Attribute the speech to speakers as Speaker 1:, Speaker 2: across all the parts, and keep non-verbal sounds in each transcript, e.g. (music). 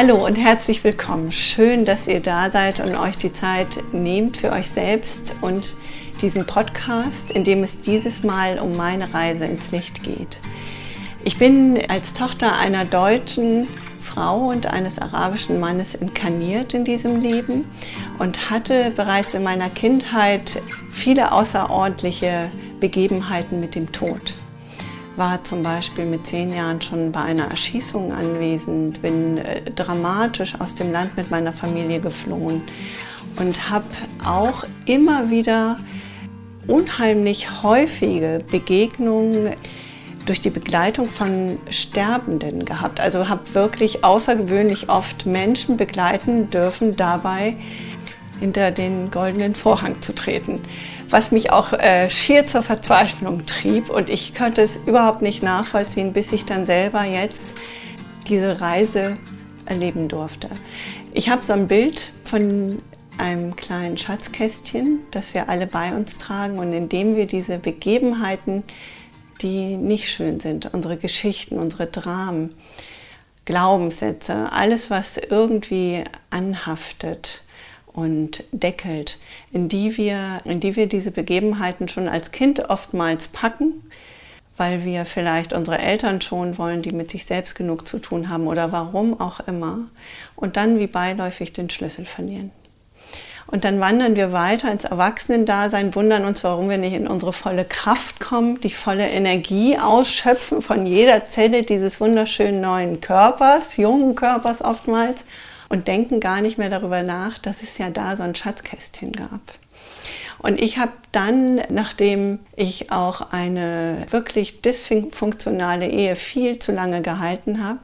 Speaker 1: Hallo und herzlich willkommen. Schön, dass ihr da seid und euch die Zeit nehmt für euch selbst und diesen Podcast, in dem es dieses Mal um meine Reise ins Licht geht. Ich bin als Tochter einer deutschen Frau und eines arabischen Mannes inkarniert in diesem Leben und hatte bereits in meiner Kindheit viele außerordentliche Begebenheiten mit dem Tod war zum Beispiel mit zehn Jahren schon bei einer Erschießung anwesend, bin äh, dramatisch aus dem Land mit meiner Familie geflohen und habe auch immer wieder unheimlich häufige Begegnungen durch die Begleitung von Sterbenden gehabt. Also habe wirklich außergewöhnlich oft Menschen begleiten dürfen, dabei hinter den goldenen Vorhang zu treten was mich auch äh, schier zur Verzweiflung trieb. Und ich konnte es überhaupt nicht nachvollziehen, bis ich dann selber jetzt diese Reise erleben durfte. Ich habe so ein Bild von einem kleinen Schatzkästchen, das wir alle bei uns tragen und in dem wir diese Begebenheiten, die nicht schön sind, unsere Geschichten, unsere Dramen, Glaubenssätze, alles, was irgendwie anhaftet, und deckelt, in die, wir, in die wir diese Begebenheiten schon als Kind oftmals packen, weil wir vielleicht unsere Eltern schonen wollen, die mit sich selbst genug zu tun haben oder warum auch immer, und dann wie beiläufig den Schlüssel verlieren. Und dann wandern wir weiter ins Erwachsenendasein, wundern uns, warum wir nicht in unsere volle Kraft kommen, die volle Energie ausschöpfen von jeder Zelle dieses wunderschönen neuen Körpers, jungen Körpers oftmals und denken gar nicht mehr darüber nach, dass es ja da so ein Schatzkästchen gab. Und ich habe dann, nachdem ich auch eine wirklich dysfunktionale Ehe viel zu lange gehalten habe,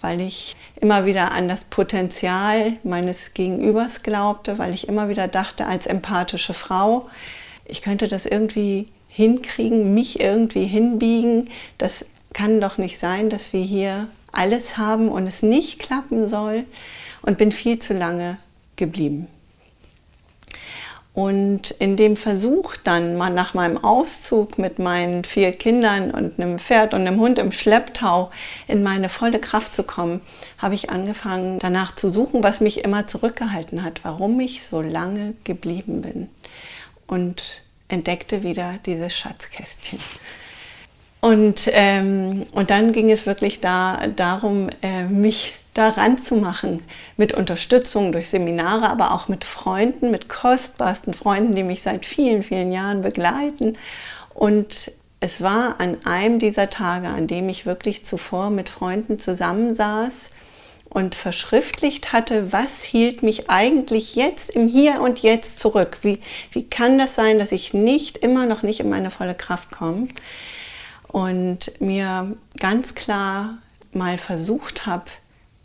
Speaker 1: weil ich immer wieder an das Potenzial meines Gegenübers glaubte, weil ich immer wieder dachte, als empathische Frau, ich könnte das irgendwie hinkriegen, mich irgendwie hinbiegen. Das kann doch nicht sein, dass wir hier alles haben und es nicht klappen soll und bin viel zu lange geblieben. Und in dem Versuch dann mal nach meinem Auszug mit meinen vier Kindern und einem Pferd und einem Hund im Schlepptau in meine volle Kraft zu kommen, habe ich angefangen danach zu suchen, was mich immer zurückgehalten hat, warum ich so lange geblieben bin. Und entdeckte wieder dieses Schatzkästchen. Und, ähm, und dann ging es wirklich da, darum, äh, mich daran zu machen, mit Unterstützung durch Seminare, aber auch mit Freunden, mit kostbarsten Freunden, die mich seit vielen, vielen Jahren begleiten. Und es war an einem dieser Tage, an dem ich wirklich zuvor mit Freunden zusammensaß und verschriftlicht hatte, was hielt mich eigentlich jetzt im Hier und Jetzt zurück? Wie, wie kann das sein, dass ich nicht immer noch nicht in meine volle Kraft komme? Und mir ganz klar mal versucht habe,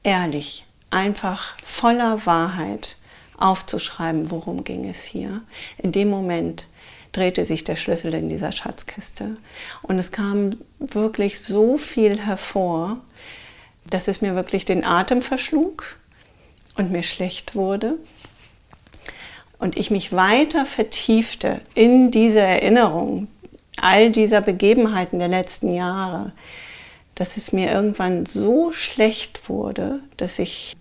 Speaker 1: ehrlich, einfach voller Wahrheit aufzuschreiben, worum ging es hier. In dem Moment drehte sich der Schlüssel in dieser Schatzkiste und es kam wirklich so viel hervor, dass es mir wirklich den Atem verschlug und mir schlecht wurde und ich mich weiter vertiefte in diese Erinnerung all dieser Begebenheiten der letzten Jahre, dass es mir irgendwann so schlecht wurde, dass ich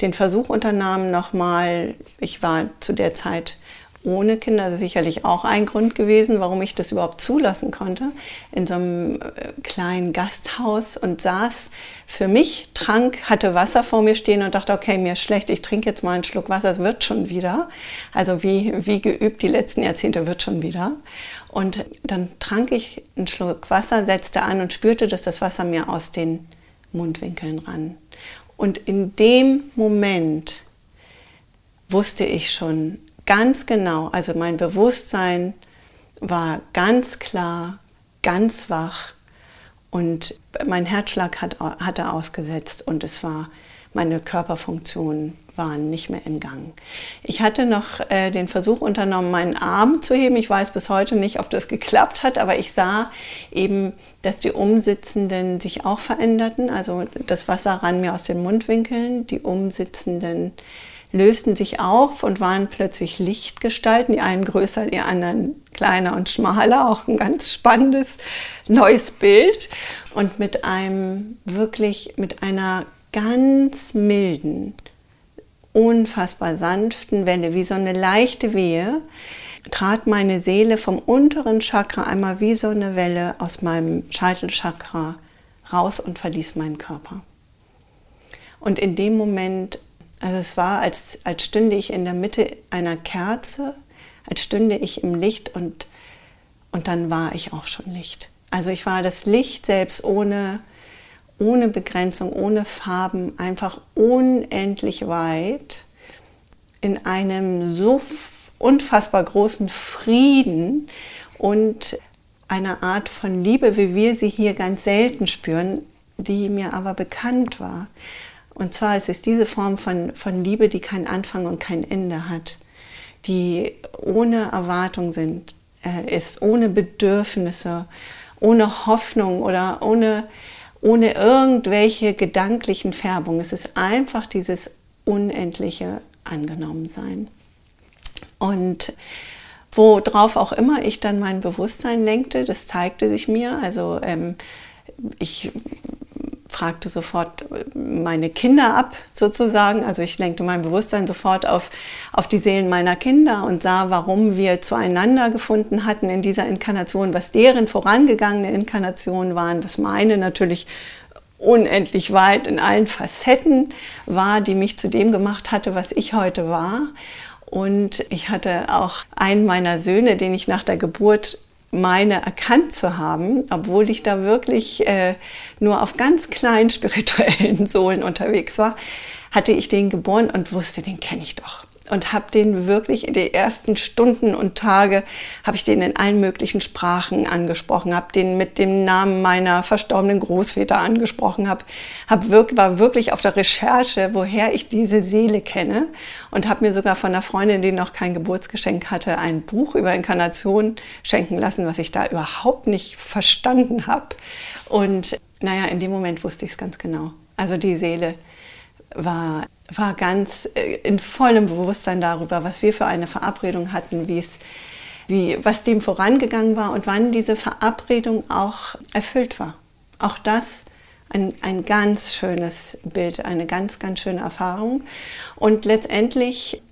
Speaker 1: den Versuch unternahm, nochmal, ich war zu der Zeit ohne Kinder, sicherlich auch ein Grund gewesen, warum ich das überhaupt zulassen konnte, in so einem äh, kleinen Gasthaus und saß für mich, trank, hatte Wasser vor mir stehen und dachte, okay, mir ist schlecht, ich trinke jetzt mal einen Schluck Wasser, es wird schon wieder. Also wie, wie geübt die letzten Jahrzehnte wird schon wieder. Und dann trank ich einen Schluck Wasser, setzte an und spürte, dass das Wasser mir aus den Mundwinkeln rann. Und in dem Moment wusste ich schon ganz genau, also mein Bewusstsein war ganz klar, ganz wach und mein Herzschlag hat, hatte ausgesetzt und es war meine Körperfunktionen waren nicht mehr in Gang. Ich hatte noch äh, den Versuch unternommen, meinen Arm zu heben. Ich weiß bis heute nicht, ob das geklappt hat, aber ich sah eben, dass die Umsitzenden sich auch veränderten. Also das Wasser rann mir aus den Mundwinkeln. Die Umsitzenden lösten sich auf und waren plötzlich Lichtgestalten, die einen größer, die anderen kleiner und schmaler, auch ein ganz spannendes neues Bild und mit einem wirklich mit einer ganz milden, unfassbar sanften Welle, wie so eine leichte Wehe, trat meine Seele vom unteren Chakra einmal wie so eine Welle aus meinem Scheitelchakra raus und verließ meinen Körper. Und in dem Moment, also es war, als, als stünde ich in der Mitte einer Kerze, als stünde ich im Licht und, und dann war ich auch schon Licht. Also ich war das Licht selbst ohne, ohne Begrenzung, ohne Farben, einfach unendlich weit in einem so unfassbar großen Frieden und einer Art von Liebe, wie wir sie hier ganz selten spüren, die mir aber bekannt war. Und zwar es ist diese Form von, von Liebe, die keinen Anfang und kein Ende hat, die ohne Erwartung sind, äh, ist, ohne Bedürfnisse, ohne Hoffnung oder ohne, ohne irgendwelche gedanklichen Färbungen. Es ist einfach dieses unendliche Angenommensein. Und worauf auch immer ich dann mein Bewusstsein lenkte, das zeigte sich mir. Also ähm, ich fragte sofort meine Kinder ab, sozusagen. Also ich lenkte mein Bewusstsein sofort auf, auf die Seelen meiner Kinder und sah, warum wir zueinander gefunden hatten in dieser Inkarnation, was deren vorangegangene Inkarnationen waren, was meine natürlich unendlich weit in allen Facetten war, die mich zu dem gemacht hatte, was ich heute war. Und ich hatte auch einen meiner Söhne, den ich nach der Geburt meine erkannt zu haben, obwohl ich da wirklich äh, nur auf ganz kleinen (laughs) spirituellen Sohlen unterwegs war, hatte ich den geboren und wusste, den kenne ich doch und habe den wirklich in den ersten Stunden und Tage habe ich den in allen möglichen Sprachen angesprochen, habe den mit dem Namen meiner verstorbenen Großväter angesprochen, habe hab wirklich, war wirklich auf der Recherche, woher ich diese Seele kenne und habe mir sogar von einer Freundin, die noch kein Geburtsgeschenk hatte, ein Buch über Inkarnation schenken lassen, was ich da überhaupt nicht verstanden habe. Und naja, in dem Moment wusste ich es ganz genau. Also die Seele war war ganz äh, in vollem Bewusstsein darüber, was wir für eine Verabredung hatten, wie es, wie, was dem vorangegangen war und wann diese Verabredung auch erfüllt war. Auch das ein, ein ganz schönes Bild, eine ganz, ganz schöne Erfahrung. Und letztendlich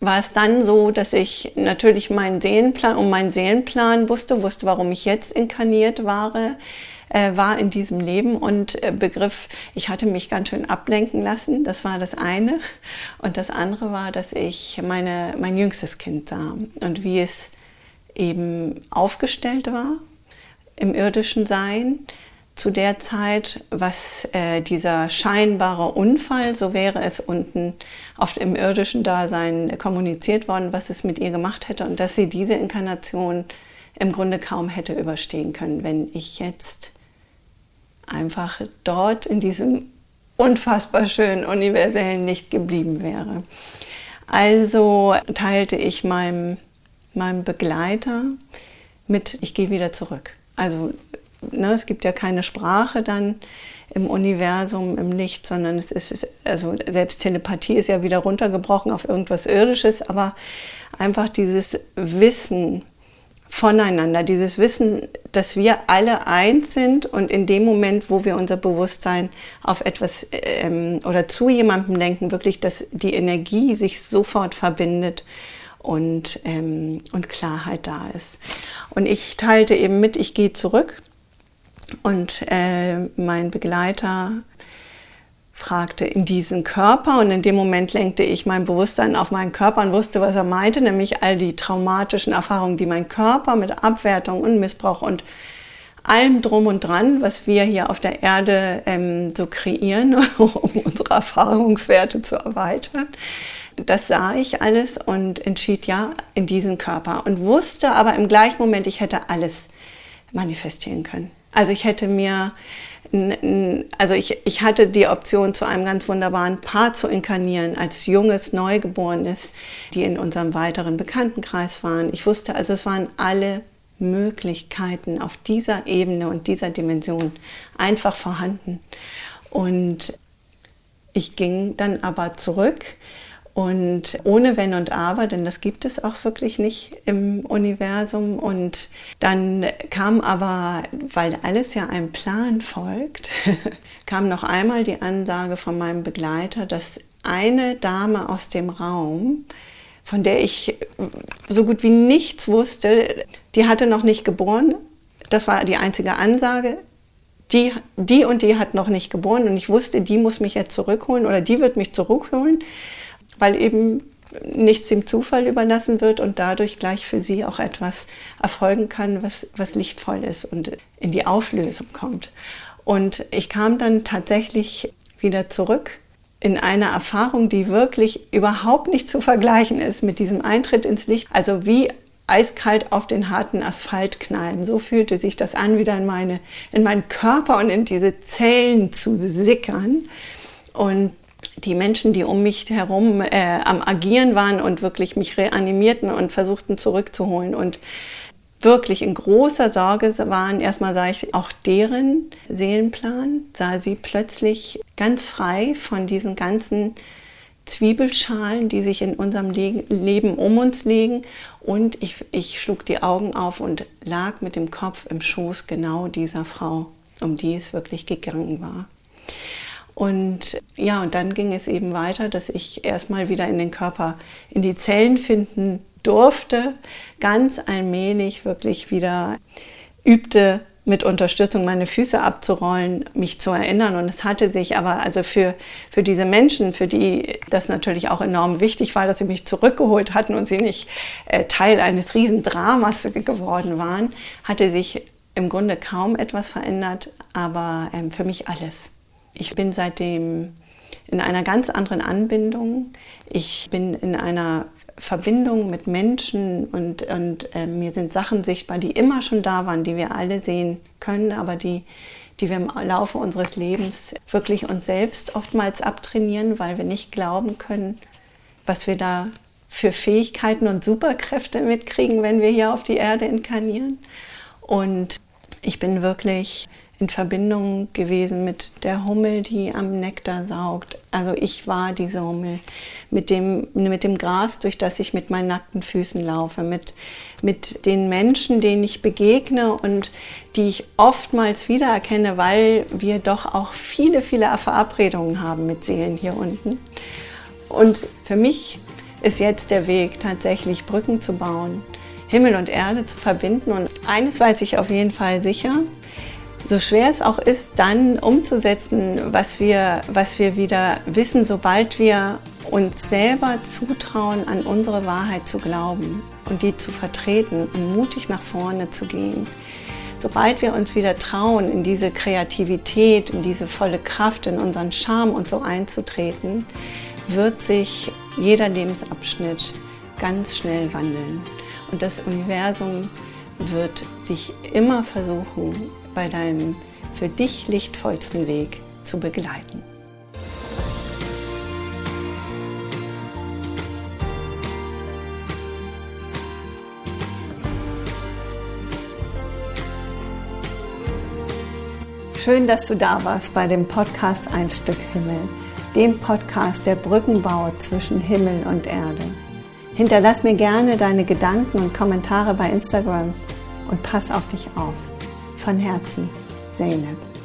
Speaker 1: war es dann so, dass ich natürlich meinen Seelenplan, um meinen Seelenplan wusste, wusste, warum ich jetzt inkarniert war, äh, war in diesem Leben und äh, begriff, ich hatte mich ganz schön ablenken lassen. Das war das eine. Und das andere war, dass ich meine, mein jüngstes Kind sah und wie es eben aufgestellt war im irdischen Sein zu der Zeit, was äh, dieser scheinbare Unfall, so wäre es unten auf im irdischen Dasein kommuniziert worden, was es mit ihr gemacht hätte und dass sie diese Inkarnation im Grunde kaum hätte überstehen können, wenn ich jetzt einfach dort in diesem unfassbar schönen universellen Licht geblieben wäre. Also teilte ich meinem, meinem Begleiter mit, ich gehe wieder zurück. Also ne, es gibt ja keine Sprache dann im Universum, im Licht, sondern es ist, also selbst Telepathie ist ja wieder runtergebrochen auf irgendwas Irdisches, aber einfach dieses Wissen, voneinander, dieses Wissen, dass wir alle eins sind und in dem Moment, wo wir unser Bewusstsein auf etwas ähm, oder zu jemandem lenken, wirklich, dass die Energie sich sofort verbindet und, ähm, und Klarheit da ist. Und ich teilte eben mit, ich gehe zurück und äh, mein Begleiter fragte in diesen Körper und in dem Moment lenkte ich mein Bewusstsein auf meinen Körper und wusste, was er meinte, nämlich all die traumatischen Erfahrungen, die mein Körper mit Abwertung und Missbrauch und allem drum und dran, was wir hier auf der Erde ähm, so kreieren, (laughs) um unsere Erfahrungswerte zu erweitern. Das sah ich alles und entschied ja in diesen Körper und wusste aber im gleichen Moment, ich hätte alles manifestieren können. Also ich hätte mir also ich, ich hatte die Option, zu einem ganz wunderbaren Paar zu inkarnieren, als junges Neugeborenes, die in unserem weiteren Bekanntenkreis waren. Ich wusste also, es waren alle Möglichkeiten auf dieser Ebene und dieser Dimension einfach vorhanden. Und ich ging dann aber zurück Und ohne Wenn und Aber, denn das gibt es auch wirklich nicht im Universum. Und dann kam aber, weil alles ja einem Plan folgt, (laughs) kam noch einmal die Ansage von meinem Begleiter, dass eine Dame aus dem Raum, von der ich so gut wie nichts wusste, die hatte noch nicht geboren. Das war die einzige Ansage. Die, die und die hat noch nicht geboren und ich wusste, die muss mich jetzt zurückholen oder die wird mich zurückholen weil eben nichts dem Zufall überlassen wird und dadurch gleich für sie auch etwas erfolgen kann, was, was lichtvoll ist und in die Auflösung kommt. Und ich kam dann tatsächlich wieder zurück in eine Erfahrung, die wirklich überhaupt nicht zu vergleichen ist mit diesem Eintritt ins Licht. Also wie eiskalt auf den harten Asphalt knallen. So fühlte sich das an, wieder in, meine, in meinen Körper und in diese Zellen zu sickern. Und die Menschen, die um mich herum äh, am Agieren waren und wirklich mich reanimierten und versuchten zurückzuholen und wirklich in großer Sorge waren, erstmal sah ich auch deren Seelenplan, sah sie plötzlich ganz frei von diesen ganzen Zwiebelschalen, die sich in unserem Leben um uns legen. Und ich, ich schlug die Augen auf und lag mit dem Kopf im Schoß genau dieser Frau, um die es wirklich gegangen war. Und ja, und dann ging es eben weiter, dass ich erstmal wieder in den Körper, in die Zellen finden durfte, ganz allmählich wirklich wieder übte, mit Unterstützung meine Füße abzurollen, mich zu erinnern. Und es hatte sich aber also für, für diese Menschen, für die das natürlich auch enorm wichtig war, dass sie mich zurückgeholt hatten und sie nicht äh, Teil eines Riesendramas geworden waren, hatte sich im Grunde kaum etwas verändert, aber ähm, für mich alles. Ich bin seitdem in einer ganz anderen Anbindung. Ich bin in einer Verbindung mit Menschen und, und äh, mir sind Sachen sichtbar, die immer schon da waren, die wir alle sehen können, aber die, die wir im Laufe unseres Lebens wirklich uns selbst oftmals abtrainieren, weil wir nicht glauben können, was wir da für Fähigkeiten und Superkräfte mitkriegen, wenn wir hier auf die Erde inkarnieren. Und ich bin wirklich in Verbindung gewesen mit der Hummel, die am Nektar saugt. Also ich war diese Hummel mit dem, mit dem Gras, durch das ich mit meinen nackten Füßen laufe, mit, mit den Menschen, denen ich begegne und die ich oftmals wiedererkenne, weil wir doch auch viele, viele Verabredungen haben mit Seelen hier unten. Und für mich ist jetzt der Weg, tatsächlich Brücken zu bauen, Himmel und Erde zu verbinden. Und eines weiß ich auf jeden Fall sicher, so schwer es auch ist, dann umzusetzen, was wir, was wir wieder wissen, sobald wir uns selber zutrauen, an unsere Wahrheit zu glauben und die zu vertreten und mutig nach vorne zu gehen. Sobald wir uns wieder trauen, in diese Kreativität, in diese volle Kraft, in unseren Charme und so einzutreten, wird sich jeder Lebensabschnitt ganz schnell wandeln. Und das Universum wird dich immer versuchen, bei deinem für dich lichtvollsten Weg zu begleiten. Schön, dass du da warst bei dem Podcast Ein Stück Himmel, dem Podcast der Brückenbau zwischen Himmel und Erde. Hinterlass mir gerne deine Gedanken und Kommentare bei Instagram und pass auf dich auf. Von Herzen, Zeynep.